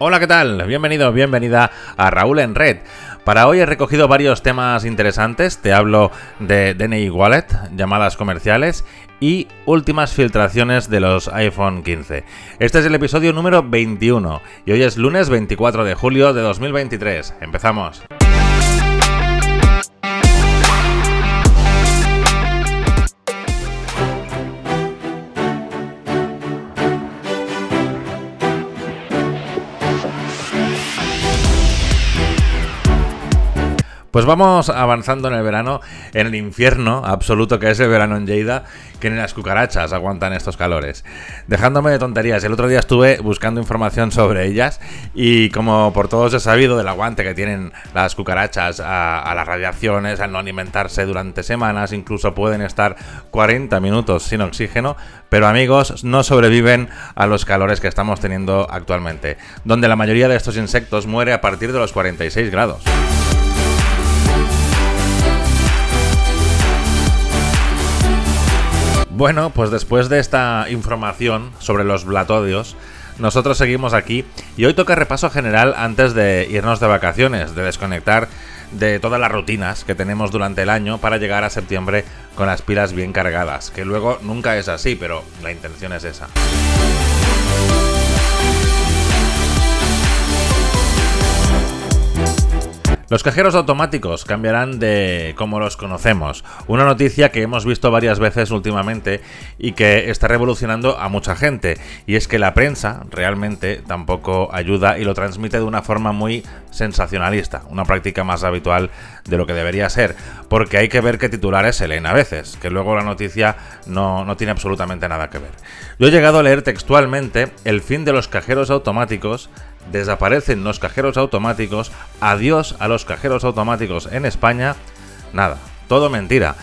Hola, ¿qué tal? Bienvenido, bienvenida a Raúl en Red. Para hoy he recogido varios temas interesantes. Te hablo de DNI Wallet, llamadas comerciales y últimas filtraciones de los iPhone 15. Este es el episodio número 21 y hoy es lunes 24 de julio de 2023. Empezamos. Pues vamos avanzando en el verano, en el infierno absoluto que es el verano en Lleida, que ni las cucarachas aguantan estos calores. Dejándome de tonterías, el otro día estuve buscando información sobre ellas y como por todos he sabido del aguante que tienen las cucarachas a, las radiaciones, al no alimentarse durante semanas, incluso pueden estar 40 minutos sin oxígeno, pero amigos, no sobreviven a los calores que estamos teniendo actualmente, donde la mayoría de estos insectos muere a partir de los 46 grados. Bueno, pues después de esta información sobre los blatodios, nosotros seguimos aquí y hoy toca repaso general antes de irnos de vacaciones, de desconectar de todas las rutinas que tenemos durante el año para llegar a septiembre con las pilas bien cargadas, que luego nunca es así, pero la intención es esa. Los cajeros automáticos cambiarán de como los conocemos, una noticia que hemos visto varias veces últimamente y que está revolucionando a mucha gente, y es que la prensa realmente tampoco ayuda y lo transmite de una forma muy sensacionalista, una práctica más habitual de lo que debería ser, porque hay que ver qué titulares se leen a veces, que luego la noticia no, no tiene absolutamente nada que ver. Yo he llegado a leer textualmente el fin de los cajeros automáticos desaparecen los cajeros automáticos, adiós a los cajeros automáticos en España, nada, todo mentira.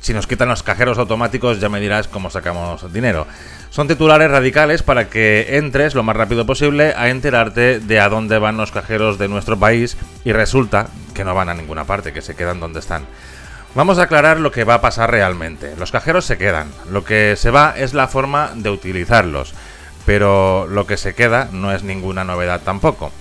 Si nos quitan los cajeros automáticos ya me dirás cómo sacamos dinero. Son titulares radicales para que entres lo más rápido posible a enterarte de a dónde van los cajeros de nuestro país y resulta que no van a ninguna parte, que se quedan donde están. Vamos a aclarar lo que va a pasar realmente. Los cajeros se quedan, lo que se va es la forma de utilizarlos pero lo que se queda no es ninguna novedad tampoco.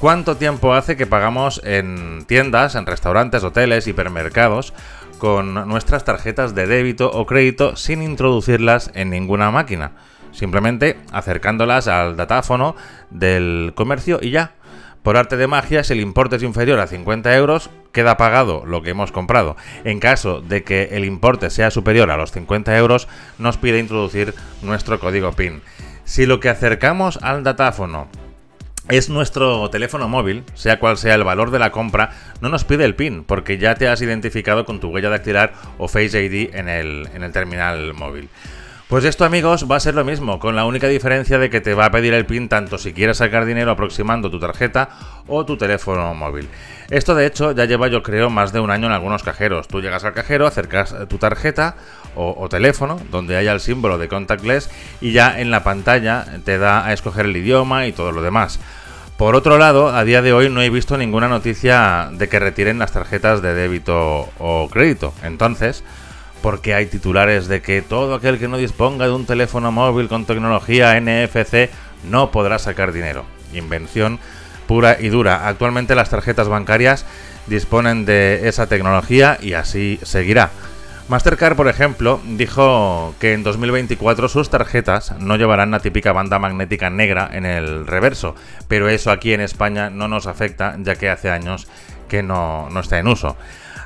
¿Cuánto tiempo hace que pagamos en tiendas, en restaurantes, hoteles, hipermercados con nuestras tarjetas de débito o crédito sin introducirlas en ninguna máquina? Simplemente acercándolas al datáfono del comercio y ya. Por arte de magia, si el importe es inferior a 50 euros, queda pagado lo que hemos comprado. En caso de que el importe sea superior a los 50 euros, nos pide introducir nuestro código PIN. Si lo que acercamos al datáfono es nuestro teléfono móvil, sea cual sea el valor de la compra, no nos pide el PIN, porque ya te has identificado con tu huella dactilar o Face ID en el, en el terminal móvil. Pues esto amigos va a ser lo mismo, con la única diferencia de que te va a pedir el PIN tanto si quieres sacar dinero aproximando tu tarjeta o tu teléfono móvil. Esto de hecho ya lleva yo creo más de un año en algunos cajeros. Tú llegas al cajero, acercas tu tarjeta o, teléfono donde haya el símbolo de contactless y ya en la pantalla te da a escoger el idioma y todo lo demás. Por otro lado, a día de hoy no he visto ninguna noticia de que retiren las tarjetas de débito o crédito. Entonces, porque hay titulares de que todo aquel que no disponga de un teléfono móvil con tecnología NFC no podrá sacar dinero. Invención pura y dura. Actualmente las tarjetas bancarias disponen de esa tecnología y así seguirá. Mastercard, por ejemplo, dijo que en 2024 sus tarjetas no llevarán la típica banda magnética negra en el reverso, pero eso aquí en España no nos afecta ya que hace años que no, no está en uso.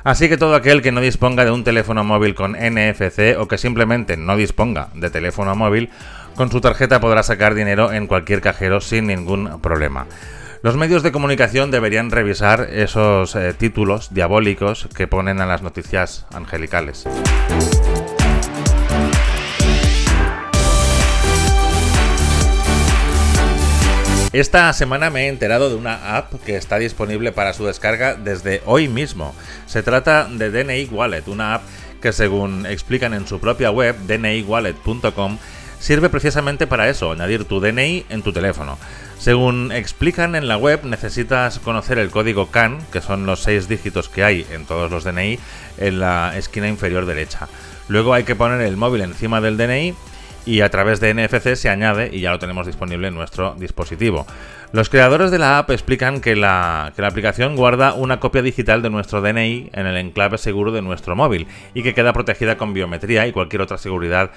Así que todo aquel que no disponga de un teléfono móvil con NFC o que simplemente no disponga de teléfono móvil, con su tarjeta podrá sacar dinero en cualquier cajero sin ningún problema. Los medios de comunicación deberían revisar esos eh, títulos diabólicos que ponen a las noticias angelicales. Esta semana me he enterado de una app que está disponible para su descarga desde hoy mismo. Se trata de DNI Wallet, una app que según explican en su propia web, dniwallet.com, sirve precisamente para eso, añadir tu DNI en tu teléfono. Según explican en la web, necesitas conocer el código CAN, que son los seis dígitos que hay en todos los DNI, en la esquina inferior derecha. Luego hay que poner el móvil encima del DNI y a través de NFC se añade y ya lo tenemos disponible en nuestro dispositivo. Los creadores de la app explican que la, aplicación guarda una copia digital de nuestro DNI en el enclave seguro de nuestro móvil y que queda protegida con biometría y cualquier otra seguridad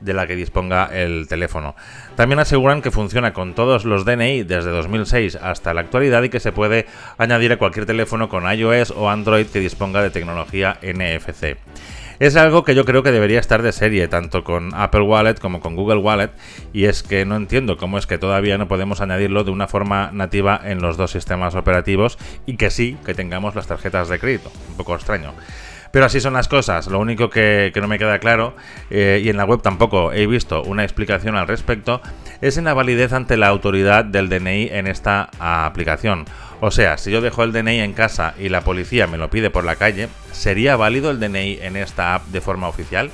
de la que disponga el teléfono. También aseguran que funciona con todos los DNI desde 2006 hasta la actualidad y que se puede añadir a cualquier teléfono con iOS o Android que disponga de tecnología NFC. Es algo que yo creo que debería estar de serie, tanto con Apple Wallet como con Google Wallet, y es que no entiendo cómo es que todavía no podemos añadirlo de una forma nativa en los dos sistemas operativos y que sí, que tengamos las tarjetas de crédito. Un poco extraño. Pero así son las cosas. Lo único que, no me queda claro, eh, y en la web tampoco he visto una explicación al respecto, es en la validez ante la autoridad del DNI en esta aplicación. O sea, si yo dejo el DNI en casa y la policía me lo pide por la calle, ¿sería válido el DNI en esta app de forma oficial?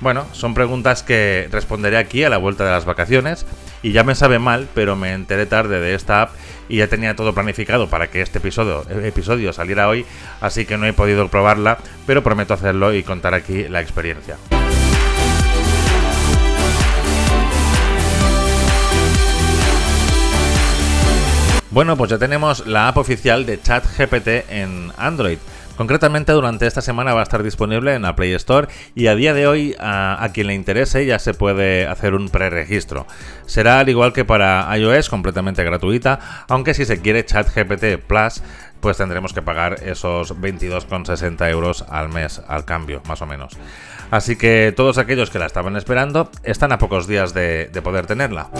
Bueno, son preguntas que responderé aquí a la vuelta de las vacaciones y ya me sabe mal, pero me enteré tarde de esta app y ya tenía todo planificado para que este episodio, episodio saliera hoy, así que no he podido probarla, pero prometo hacerlo y contar aquí la experiencia. Bueno, pues ya tenemos la app oficial de ChatGPT en Android. Concretamente durante esta semana va a estar disponible en la Play Store y a día de hoy a, quien le interese ya se puede hacer un preregistro. Será al igual que para iOS completamente gratuita, aunque si se quiere ChatGPT Plus pues tendremos que pagar esos 22,60 euros al mes al cambio, más o menos. Así que todos aquellos que la estaban esperando están a pocos días de poder tenerla.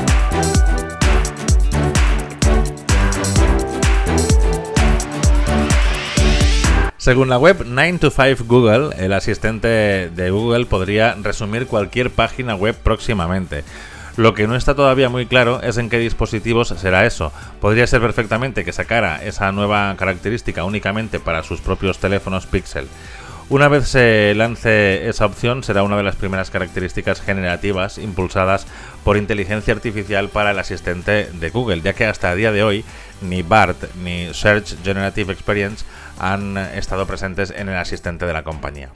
Según la web 9to5 Google, el asistente de Google podría resumir cualquier página web próximamente. Lo que no está todavía muy claro es en qué dispositivos será eso. Podría ser perfectamente que sacara esa nueva característica únicamente para sus propios teléfonos Pixel. Una vez se lance esa opción, será una de las primeras características generativas impulsadas por inteligencia artificial para el asistente de Google, ya que hasta el día de hoy ni BART ni Search Generative Experience han estado presentes en el asistente de la compañía.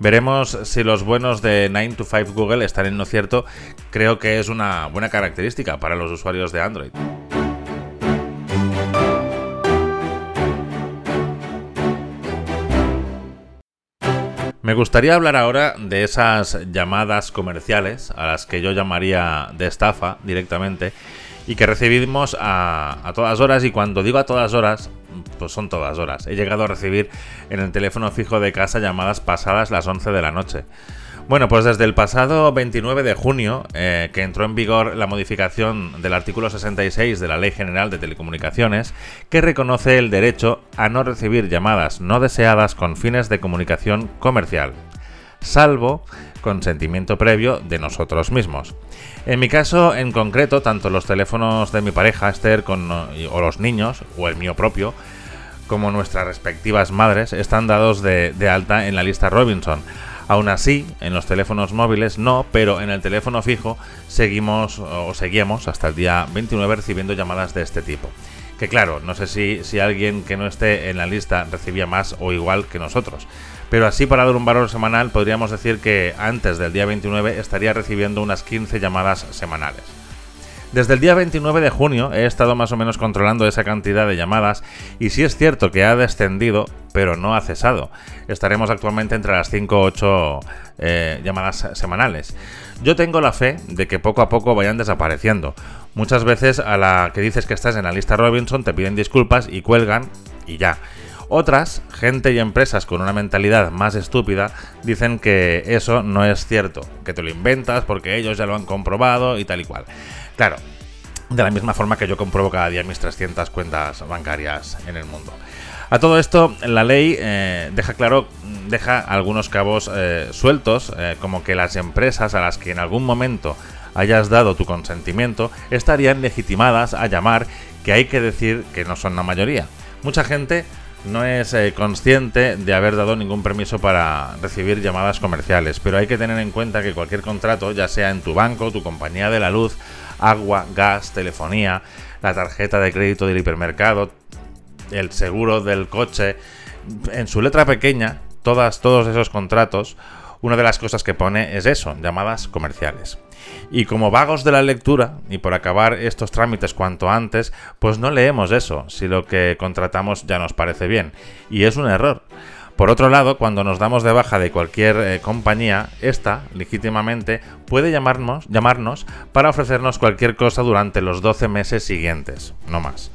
Veremos si los buenos de 9 to 5 Google están en lo cierto. Creo que es una buena característica para los usuarios de Android. Me gustaría hablar ahora de esas llamadas comerciales a las que yo llamaría de estafa directamente y que recibimos a, todas horas y cuando digo a todas horas pues son todas horas. He llegado a recibir en el teléfono fijo de casa llamadas pasadas las 11 de la noche. Bueno, pues desde el pasado 29 de junio, eh, que entró en vigor la modificación del artículo 66 de la Ley General de Telecomunicaciones, que reconoce el derecho a no recibir llamadas no deseadas con fines de comunicación comercial, salvo consentimiento previo de nosotros mismos. En mi caso, en concreto, tanto los teléfonos de mi pareja Esther o los niños, o el mío propio, como nuestras respectivas madres, están dados de alta en la lista Robinson Aún así, en los teléfonos móviles no, pero en el teléfono fijo seguimos o seguíamos hasta el día 29 recibiendo llamadas de este tipo. Que claro, no sé si, si alguien que no esté en la lista recibía más o igual que nosotros. Pero así para dar un valor semanal podríamos decir que antes del día 29 estaría recibiendo unas 15 llamadas semanales. Desde el día 29 de junio he estado más o menos controlando esa cantidad de llamadas y sí es cierto que ha descendido, pero no ha cesado. Estaremos actualmente entre las 5 o 8 eh, llamadas semanales. Yo tengo la fe de que poco a poco vayan desapareciendo. Muchas veces a la que dices que estás en la lista Robinson te piden disculpas y cuelgan y ya. Otras, gente y empresas con una mentalidad más estúpida, dicen que eso no es cierto, que te lo inventas porque ellos ya lo han comprobado y tal y cual. Claro, de la misma forma que yo compruebo cada día mis 300 cuentas bancarias en el mundo. A todo esto, la ley eh, deja claro, deja algunos cabos eh, sueltos, eh, como que las empresas a las que en algún momento hayas dado tu consentimiento estarían legitimadas a llamar, que hay que decir que no son la mayoría. Mucha gente no es eh, consciente de haber dado ningún permiso para recibir llamadas comerciales, pero hay que tener en cuenta que cualquier contrato, ya sea en tu banco, tu compañía de la luz, agua, gas, telefonía, la tarjeta de crédito del hipermercado, el seguro del coche, en su letra pequeña, todas, todos esos contratos, una de las cosas que pone es eso, llamadas comerciales. Y como vagos de la lectura, y por acabar estos trámites cuanto antes, pues no leemos eso, si lo que contratamos ya nos parece bien. Y es un error. Por otro lado, cuando nos damos de baja de cualquier eh, compañía, esta, legítimamente, puede llamarnos, llamarnos para ofrecernos cualquier cosa durante los 12 meses siguientes, no más.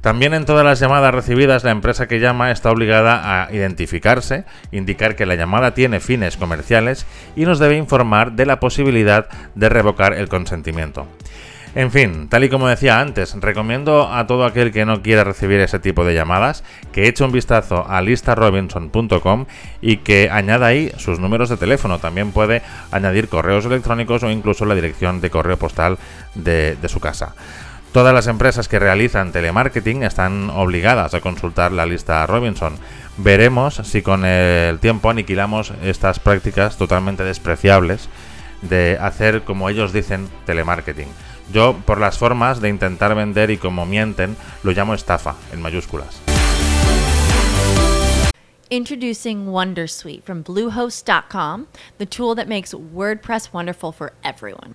También en todas las llamadas recibidas la empresa que llama está obligada a identificarse, indicar que la llamada tiene fines comerciales y nos debe informar de la posibilidad de revocar el consentimiento. En fin, tal y como decía antes, recomiendo a todo aquel que no quiera recibir ese tipo de llamadas que eche un vistazo a listarobinson.com y que añada ahí sus números de teléfono. También puede añadir correos electrónicos o incluso la dirección de correo postal de, de su casa. Todas las empresas que realizan telemarketing están obligadas a consultar la lista Robinson. Veremos si con el tiempo aniquilamos estas prácticas totalmente despreciables de hacer, como ellos dicen, telemarketing. Yo, por las formas de intentar vender y como mienten, lo llamo estafa, en mayúsculas. Introducing Wondersuite from Bluehost.com, the tool that makes WordPress wonderful for everyone.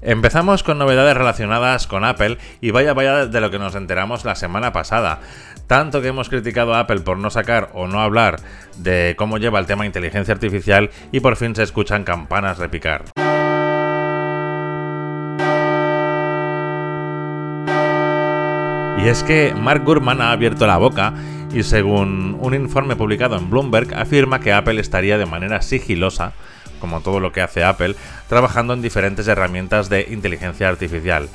Empezamos con novedades relacionadas con Apple y vaya vaya de lo que nos enteramos la semana pasada. Tanto que hemos criticado a Apple por no sacar o no hablar de cómo lleva el tema inteligencia artificial y por fin se escuchan campanas repicar. Y es que Mark Gurman ha abierto la boca y según un informe publicado en Bloomberg afirma que Apple estaría de manera sigilosa como todo lo que hace Apple, trabajando en diferentes herramientas de inteligencia artificial.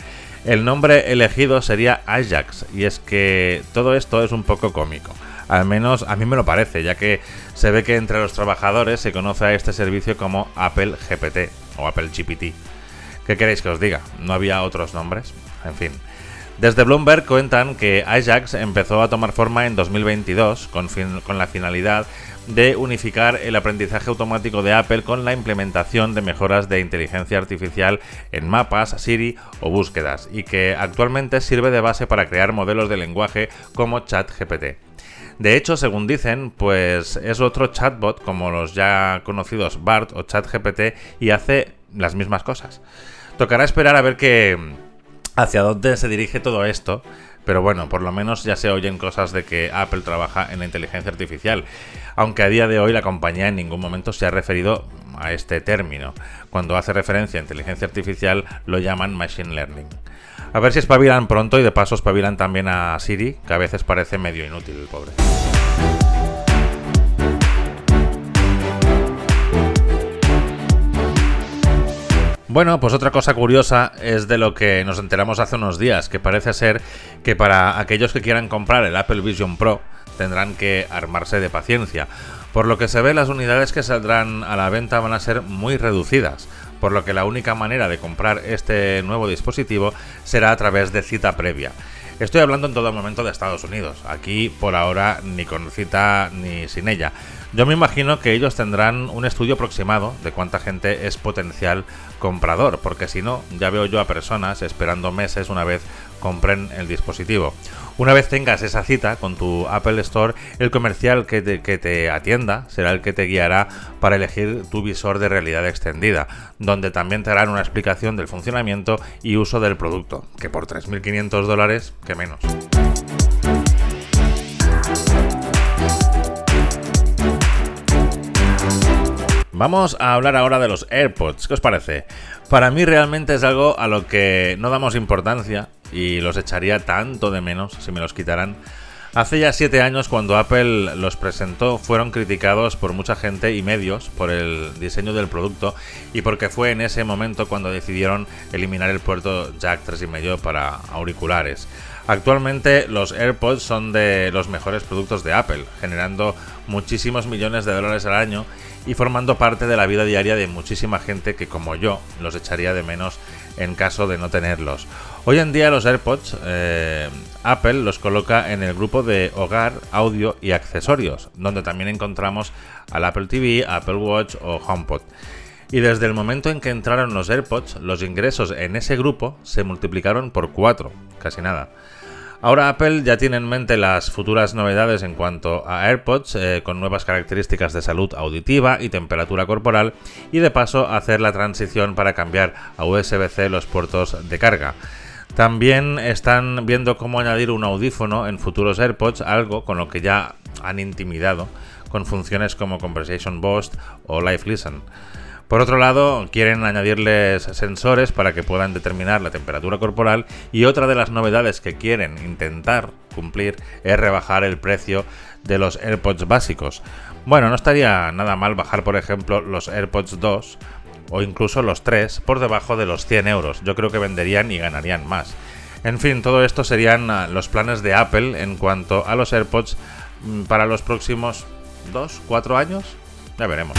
El nombre elegido sería Ajax, y es que todo esto es un poco cómico. Al menos a mí me lo parece, ya que se ve que entre los trabajadores se conoce a este servicio como Apple GPT o Apple GPT. ¿Qué queréis que os diga? ¿No había otros nombres? En fin. Desde Bloomberg cuentan que Ajax empezó a tomar forma en 2022 con, con la finalidad de unificar el aprendizaje automático de Apple con la implementación de mejoras de inteligencia artificial en mapas, Siri o búsquedas, y que actualmente sirve de base para crear modelos de lenguaje como ChatGPT. De hecho, según dicen, pues es otro chatbot como los ya conocidos BART o ChatGPT y hace las mismas cosas. Tocará esperar a ver qué, hacia dónde se dirige todo esto, pero bueno, por lo menos ya se oyen cosas de que Apple trabaja en inteligencia artificial, aunque a día de hoy la compañía en ningún momento se ha referido a este término. Cuando hace referencia a inteligencia artificial lo llaman machine learning. A ver si espabilan pronto y de paso espabilan también a Siri, que a veces parece medio inútil el pobre. Bueno, pues otra cosa curiosa es de lo que nos enteramos hace unos días, que parece ser que para aquellos que quieran comprar el Apple Vision Pro tendrán que armarse de paciencia. Por lo que se ve, las unidades que saldrán a la venta van a ser muy reducidas, por lo que la única manera de comprar este nuevo dispositivo será a través de cita previa. Estoy hablando en todo momento de Estados Unidos, aquí por ahora ni con cita ni sin ella. Yo me imagino que ellos tendrán un estudio aproximado de cuánta gente es potencial comprador, porque si no, ya veo yo a personas esperando meses una vez compren el dispositivo. Una vez tengas esa cita con tu Apple Store, el comercial que te, que te, atienda será el que te guiará para elegir tu visor de realidad extendida, donde también te harán una explicación del funcionamiento y uso del producto, que por 3.500 dólares, que menos. Vamos a hablar ahora de los AirPods. ¿Qué os parece? Para mí realmente es algo a lo que no damos importancia y los echaría tanto de menos si me los quitaran. Hace ya siete años cuando Apple los presentó fueron criticados por mucha gente y medios por el diseño del producto y porque fue en ese momento cuando decidieron eliminar el puerto jack 3.5 para auriculares. Actualmente los AirPods son de los mejores productos de Apple, generando muchísimos millones de dólares al año y formando parte de la vida diaria de muchísima gente que como yo los echaría de menos en caso de no tenerlos. Hoy en día los AirPods eh, Apple los coloca en el grupo de hogar, audio y accesorios, donde también encontramos al Apple TV, Apple Watch o HomePod. Y desde el momento en que entraron los AirPods, los ingresos en ese grupo se multiplicaron por 4, casi nada. Ahora Apple ya tiene en mente las futuras novedades en cuanto a AirPods, eh, con nuevas características de salud auditiva y temperatura corporal, y de paso hacer la transición para cambiar a USB-C los puertos de carga. También están viendo cómo añadir un audífono en futuros AirPods, algo con lo que ya han intimidado, con funciones como Conversation Boost o Live Listen. Por otro lado, quieren añadirles sensores para que puedan determinar la temperatura corporal y otra de las novedades que quieren intentar cumplir es rebajar el precio de los AirPods básicos. Bueno, no estaría nada mal bajar, por ejemplo, los AirPods 2 o incluso los 3 por debajo de los 100 euros. Yo creo que venderían y ganarían más. En fin, todo esto serían ah, los planes de Apple en cuanto a los AirPods mm, para los próximos 2, 4 años. Ya veremos.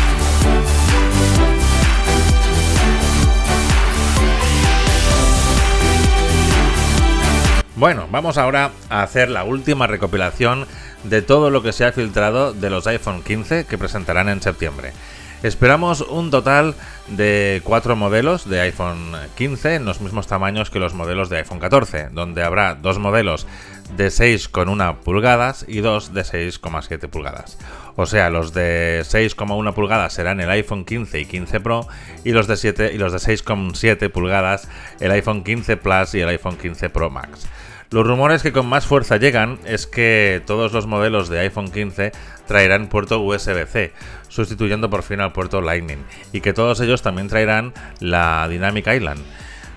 Bueno, vamos ahora a hacer la última recopilación de todo lo que se ha filtrado de los iPhone 15 que presentarán en septiembre. Esperamos un total de cuatro modelos de iPhone 15 en los mismos tamaños que los modelos de iPhone 14, donde habrá dos modelos de 6,1 pulgadas y dos de 6,7 pulgadas. O sea, los de 6,1 pulgadas serán el iPhone 15 y 15 Pro y los de 7 y los de 6,7 pulgadas el iPhone 15 Plus y el iPhone 15 Pro Max. Los rumores que con más fuerza llegan es que todos los modelos de iPhone 15 traerán puerto USB-C, sustituyendo por fin al puerto Lightning, y que todos ellos también traerán la Dynamic Island.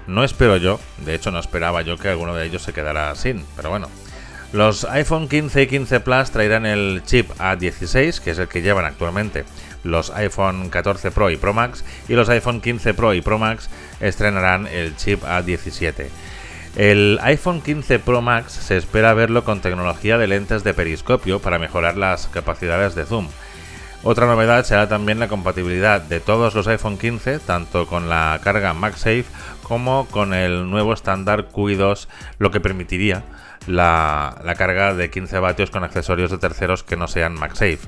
No espero yo, de hecho no esperaba yo que alguno de ellos se quedara sin, pero bueno. Los iPhone 15 y 15 Plus traerán el chip A16, que es el que llevan actualmente los iPhone 14 Pro y Pro Max, y los iPhone 15 Pro y Pro Max estrenarán el chip A17. El iPhone 15 Pro Max se espera verlo con tecnología de lentes de periscopio para mejorar las capacidades de zoom. Otra novedad será también la compatibilidad de todos los iPhone 15, tanto con la carga MagSafe como con el nuevo estándar QI2, lo que permitiría la, la carga de 15 vatios con accesorios de terceros que no sean MagSafe,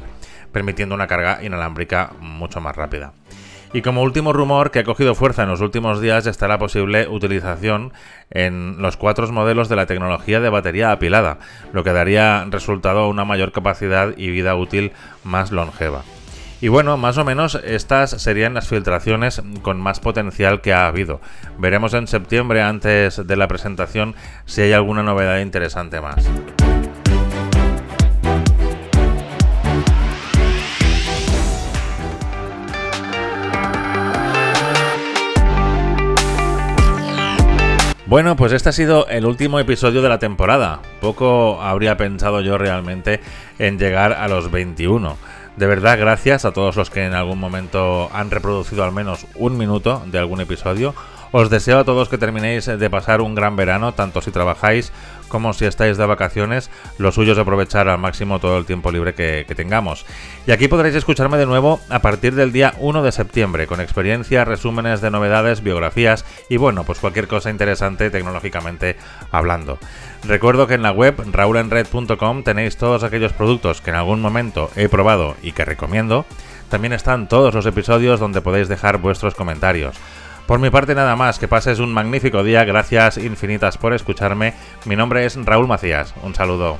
permitiendo una carga inalámbrica mucho más rápida. Y como último rumor que ha cogido fuerza en los últimos días está la posible utilización en los cuatro modelos de la tecnología de batería apilada, lo que daría resultado a una mayor capacidad y vida útil más longeva. Y bueno, más o menos estas serían las filtraciones con más potencial que ha habido. Veremos en septiembre, antes de la presentación, si hay alguna novedad interesante más. Bueno, pues este ha sido el último episodio de la temporada. Poco habría pensado yo realmente en llegar a los 21. De verdad, gracias a todos los que en algún momento han reproducido al menos un minuto de algún episodio. Os deseo a todos que terminéis de pasar un gran verano, tanto si trabajáis como si estáis de vacaciones, lo suyo es aprovechar al máximo todo el tiempo libre que, tengamos. Y aquí podréis escucharme de nuevo a partir del día 1 de septiembre, con experiencias, resúmenes de novedades, biografías y bueno, pues cualquier cosa interesante tecnológicamente hablando. Recuerdo que en la web raulenred.com tenéis todos aquellos productos que en algún momento he probado y que recomiendo. También están todos los episodios donde podéis dejar vuestros comentarios. Por mi parte nada más, que pases un magnífico día, gracias infinitas por escucharme. Mi nombre es Raúl Macías, un saludo.